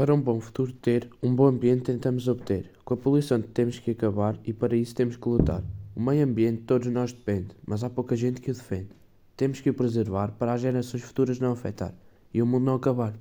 Para um bom futuro ter, um bom ambiente tentamos obter. Com a poluição temos que acabar e para isso temos que lutar. O meio ambiente todos nós depende, mas há pouca gente que o defende. Temos que o preservar para as gerações futuras não afetar e o mundo não acabar.